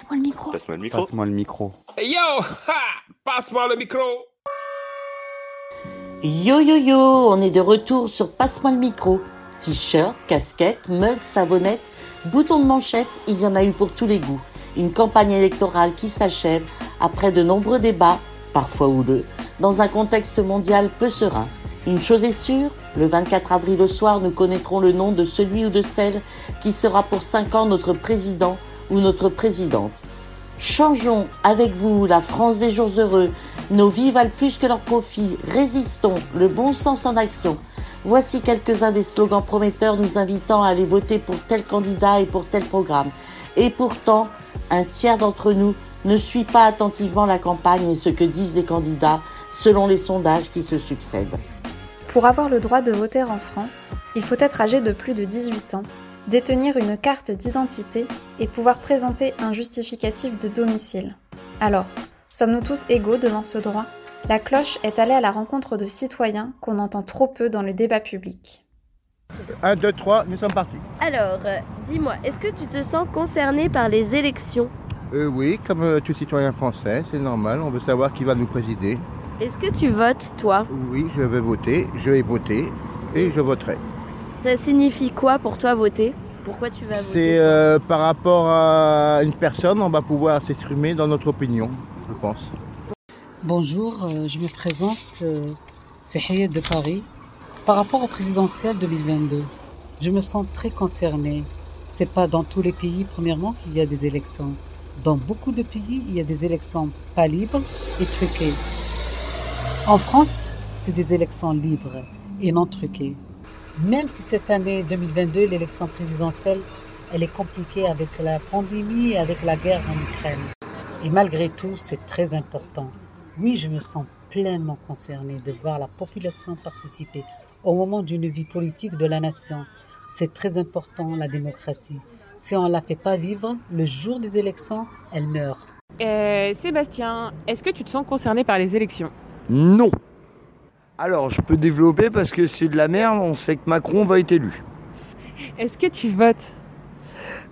Passe-moi le micro. Passe-moi le micro. Passe-moi le micro. Yo ha Passe-moi le micro Yo yo yo, on est de retour sur Passe-moi le micro. T-shirt, casquette, mug, savonnette, bouton de manchette, il y en a eu pour tous les goûts. Une campagne électorale qui s'achève après de nombreux débats, parfois houleux, dans un contexte mondial peu serein. Une chose est sûre, le 24 avril au soir, nous connaîtrons le nom de celui ou de celle qui sera pour 5 ans notre président ou notre présidente. Changeons avec vous la France des jours heureux. Nos vies valent plus que leurs profits. Résistons, le bon sens en action. Voici quelques-uns des slogans prometteurs nous invitant à aller voter pour tel candidat et pour tel programme. Et pourtant, un tiers d'entre nous ne suit pas attentivement la campagne et ce que disent les candidats selon les sondages qui se succèdent. Pour avoir le droit de voter en France, il faut être âgé de plus de 18 ans, détenir une carte d'identité et pouvoir présenter un justificatif de domicile. Alors, sommes-nous tous égaux devant ce droit? La cloche est allée à la rencontre de citoyens qu'on entend trop peu dans le débat public. 1, 2, 3, nous sommes partis. Alors, euh, dis-moi, est-ce que tu te sens concerné par les élections? Euh, oui, comme euh, tout citoyen français, c'est normal, on veut savoir qui va nous présider. Est-ce que tu votes, toi? Oui, je vais voter, je vais voter et je voterai. Ça signifie quoi pour toi voter? Pourquoi tu vas voter? C'est euh, par rapport à une personne, on va pouvoir s'exprimer dans notre opinion, je pense. Bonjour, euh, je me présente, euh, c'est Hayet de Paris. Par rapport au présidentiel 2022, je me sens très concernée. C'est pas dans tous les pays, premièrement, qu'il y a des élections. Dans beaucoup de pays, il y a des élections pas libres et truquées. En France, c'est des élections libres et non truquées. Même si cette année 2022, l'élection présidentielle, elle est compliquée avec la pandémie et avec la guerre en Ukraine. Et malgré tout, c'est très important. Oui, je me sens pleinement concernée de voir la population participer au moment d'une vie politique de la nation. C'est très important, la démocratie. Si on ne la fait pas vivre, le jour des élections, elle meurt. Euh, Sébastien, est-ce que tu te sens concerné par les élections? Non. Alors, je peux développer parce que c'est de la merde, on sait que Macron va être élu. Est-ce que tu votes?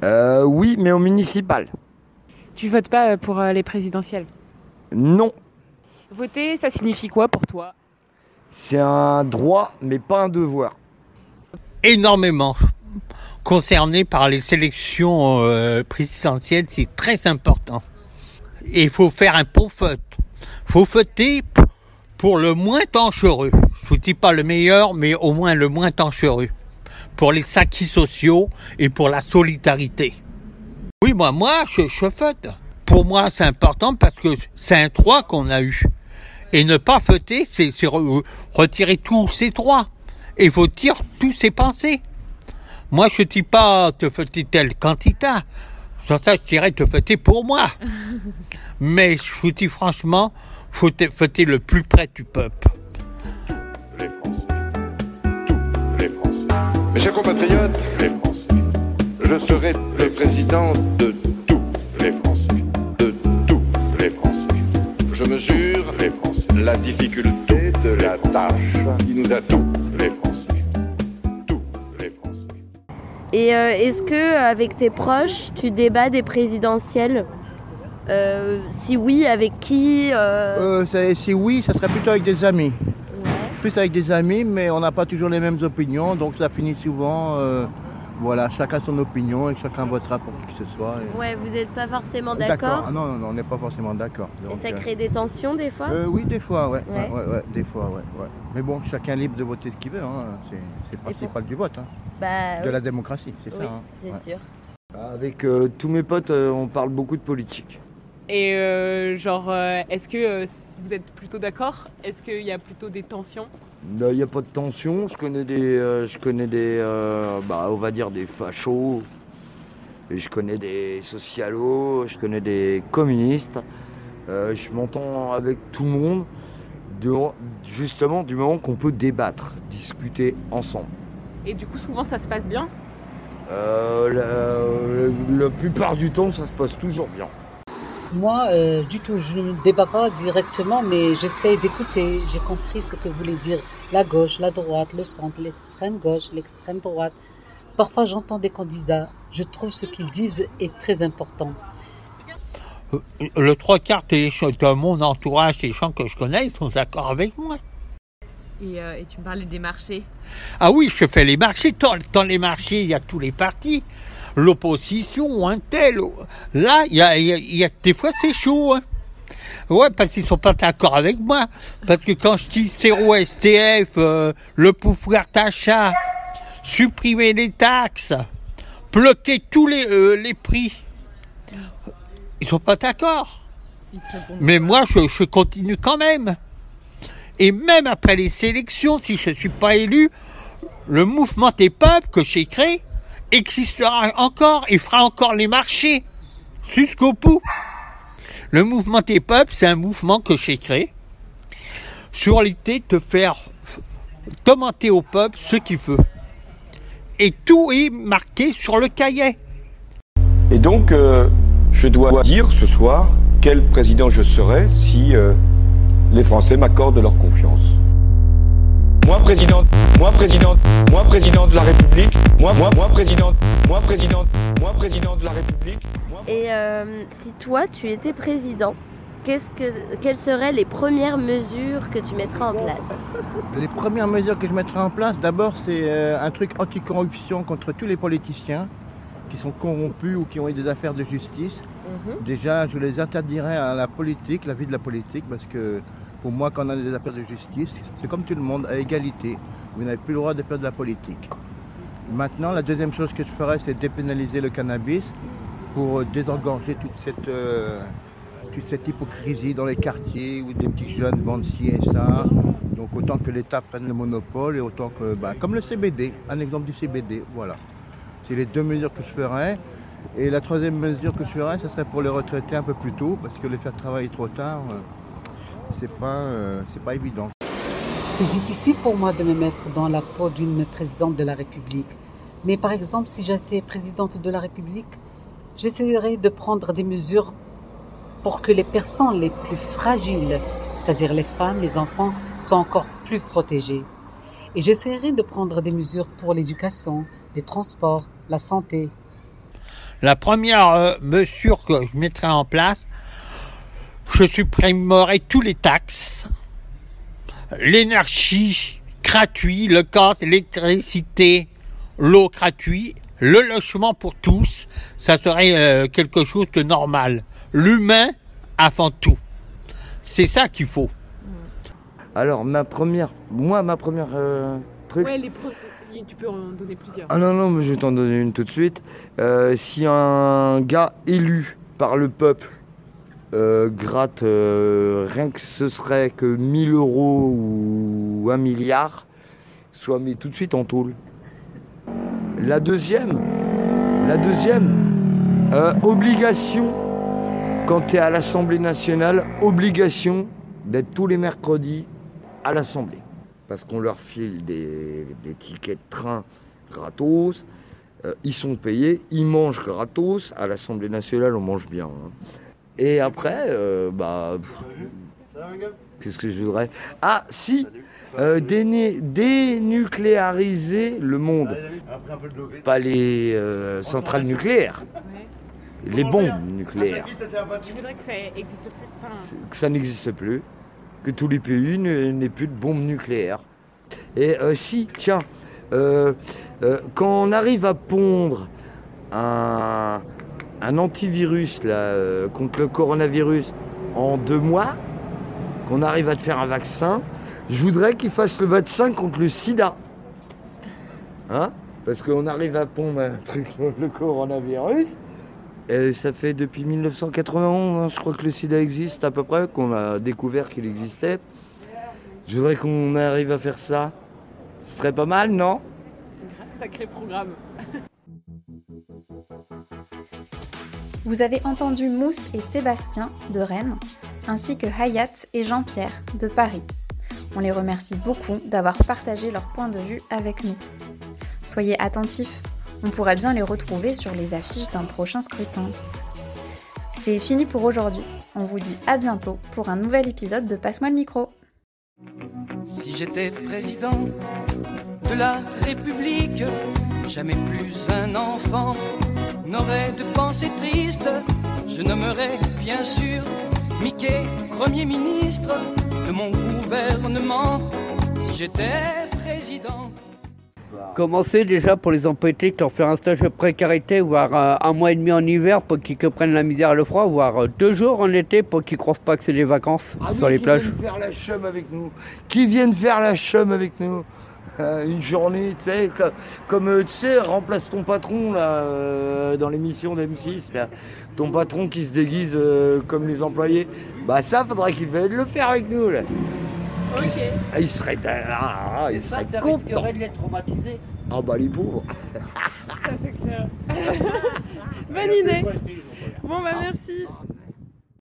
Euh, oui, mais au municipal. Tu votes pas euh, pour euh, les présidentielles? Non. Voter, ça signifie quoi pour toi? C'est un droit, mais pas un devoir. Énormément. Concerné par les sélections euh, présidentielles, c'est très important. Et il faut faire un bon vote. faut voter pour le moins dangereux. Je vous dis pas le meilleur, mais au moins le moins dangereux. Pour les acquis sociaux et pour la solidarité. Oui, moi, moi, je, vote. Pour moi, c'est important parce que c'est un droit qu'on a eu. Et ne pas voter, c'est c'est re- retirer tous ses droits. Et faut dire tous ses pensées. Moi, je dis pas te voter tel candidat. Sans ça, je dirais te voter pour moi. Mais je vous dis franchement, faut te voter le plus près du peuple? Les Français. Tous les Français. Mes chers compatriotes, les Français. Je serai le président de tous les Français. De tous les Français. Je mesure, les Français, la difficulté de la tâche qui nous attend, les Français. Tous les Français. Et euh, est-ce que avec tes proches, tu débats des présidentielles? Euh, Si oui, avec qui euh, Euh, si oui, ça serait plutôt avec des amis. ouais. Plus avec des amis, mais on n'a pas toujours les mêmes opinions, donc ça finit souvent, euh, voilà, chacun son opinion et chacun votera pour qui que ce soit. et- Ouais, vous n'êtes pas forcément d'accord. Ah Non, non, non, on n'est pas forcément d'accord. Et ça crée des tensions des fois Euh, oui, des fois, ouais. Ouais. Ouais, ouais, ouais, des fois, ouais, ouais. Mais bon, chacun est libre de voter ce qu'il veut. Hein. C'est, c'est le principal du vote, hein. Bah, de oui. la démocratie, c'est Oui, ça. hein. c'est Ouais. sûr. Avec euh, tous mes potes, euh, on parle beaucoup de politique. Et euh, genre, euh, est-ce que euh, vous êtes plutôt d'accord Est-ce qu'il y a plutôt des tensions? Il n'y a pas de tension. Je connais des, je connais des, bah, on va dire des fachos. Et je connais des socialos. Je connais des communistes. Je m'entends avec tout le monde. de- justement, du moment qu'on peut débattre, discuter ensemble. Et du coup, souvent, ça se passe bien? Euh, la, la plupart du temps, ça se passe toujours bien. Moi, euh, du tout, je ne débat pas directement, mais j'essaie d'écouter. J'ai compris ce que voulait dire la gauche, la droite, le centre, l'extrême gauche, l'extrême droite. Parfois, j'entends des candidats. Je trouve ce qu'ils disent est très important. euh, le trois quarts de mon entourage, des gens que je connais, ils sont d'accord avec moi. Et, euh, et tu me parlais des marchés. Ah oui, je fais les marchés. Dans, dans les marchés, il y a tous les partis. L'opposition, un tel. Là, il y a, il y a- il y a- des fois, c'est chaud. hein. Ouais, parce qu'ils sont pas d'accord avec moi. Parce que quand je dis zéro STF, euh, le pouvoir d'achat, supprimer les taxes, bloquer tous les, euh, les prix, ils sont pas d'accord. Mais moi, je, je continue quand même. Et même après les sélections, si je ne suis pas élu, le mouvement des peuples que j'ai créé existera encore et fera encore les marchés jusqu'au bout. Le mouvement des peuples, c'est un mouvement que j'ai créé sur l'idée de faire demander au peuple ce qu'il veut. Et tout est marqué sur le cahier. Et donc, euh, je dois dire ce soir quel président je serai si euh, les Français m'accordent leur confiance. Moi président, moi président, moi président de la République, moi, moi, moi président, moi président, moi président de la République. moi- Et euh, si toi, tu étais président, qu'est-ce que, quelles seraient les premières mesures que tu mettrais en place? Les premières mesures que je mettrai en place, d'abord, c'est euh, un truc anticorruption contre tous les politiciens qui sont corrompus ou qui ont eu des affaires de justice. Mhm. Déjà, je les interdirais à la politique, la vie de la politique, parce que pour moi, quand on a des affaires de justice, c'est comme tout le monde, à égalité. Vous n'avez plus le droit de faire de la politique. Maintenant, la deuxième chose que je ferais, c'est dépénaliser le cannabis pour désengorger toute cette, euh, toute cette hypocrisie dans les quartiers où des petits jeunes vendent ci et ça. Donc autant que l'État prenne le monopole et autant que, bah, comme le CBD, un exemple du CBD, voilà. C'est les deux mesures que je ferais. Et la troisième mesure que je ferais, ça serait pour les retraités un peu plus tôt, parce que les faire travailler trop tard, euh, c'est pas, euh, c'est pas évident. C'est difficile pour moi de me mettre dans la peau d'une présidente de la République. Mais par exemple, si j'étais présidente de la République, j'essaierais de prendre des mesures pour que les personnes les plus fragiles, c'est-à-dire les femmes, les enfants, soient encore plus protégées. Et j'essaierai de prendre des mesures pour l'éducation, les transports, la santé. La première euh, mesure que je mettrai en place, je supprimerai tous les taxes, l'énergie gratuite, le gaz, l'électricité, l'eau gratuite, le logement pour tous, ça serait euh, quelque chose de normal. L'humain avant tout. C'est ça qu'il faut. Alors, ma première, moi, ma première euh, truc. Ouais, les pro- tu peux en donner plusieurs. Ah non, non, mais je vais t'en donner une tout de suite. Euh, si un gars élu par le peuple euh, gratte euh, rien que ce serait que 1000 euros ou 1 milliard, soit mis tout de suite en tôle. La deuxième, la deuxième, euh, obligation, quand tu es à l'Assemblée nationale, obligation d'être tous les mercredis à l'Assemblée. Parce qu'on leur file des, tickets de train gratos, ils sont payés, ils mangent gratos. À l'Assemblée nationale, on mange bien. hein. Et après, euh, bah. Qu'est-ce que je voudrais? Ah, si euh, déné- Dénucléariser le monde. Pas les euh, centrales nucléaires, les bombes nucléaires. Tu voudrais que ça existe plus? Enfin, que ça n'existe plus, que tous les pays n'aient plus de bombes nucléaires. Et euh, si, tiens, euh, euh, quand on arrive à pondre un, un antivirus euh, contre le coronavirus en deux mois, qu'on arrive à te faire un vaccin, je voudrais qu'ils fassent le vaccin contre le sida. Hein? Parce qu'on arrive à pondre le coronavirus. Et ça fait depuis 1991, hein, je crois que le sida existe à peu près, qu'on a découvert qu'il existait. Je voudrais qu'on arrive à faire ça. Ce serait pas mal, non? Sacré programme. Vous avez entendu Mousse et Sébastien de Rennes, ainsi que Hayat et Jean-Pierre de Paris. On les remercie beaucoup d'avoir partagé leur point de vue avec nous. Soyez attentifs, on pourrait bien les retrouver sur les affiches d'un prochain scrutin. C'est fini pour aujourd'hui. On vous dit à bientôt pour un nouvel épisode de Passe-moi le micro. Si j'étais président de la République, jamais plus un enfant n'aurait de pensée triste Je nommerai bien sûr Mickey Premier ministre de mon gouvernement si j'étais président. Commencer déjà pour les empêtés, leur faire un stage de précarité, voire euh, un mois et demi en hiver pour qu'ils comprennent la misère et le froid, voire euh, deux jours en été pour qu'ils croient pas que c'est des vacances Ah sur oui, les qui plages. viennent faire la chum avec nous. Qui viennent faire la chum avec nous. Euh, une journée, tu sais, comme, comme, euh, tu sais, remplace ton patron là, euh, dans l'émission d'M6, là. ton patron qui se déguise euh, comme les employés. Bah ça, faudrait qu'il vienne le faire avec nous là. S- ah, il serait, ah, ah, il serait content. de les traumatiser. Ah bah les pauvres. Ça c'est clair. Bonne idée. Bon bah merci.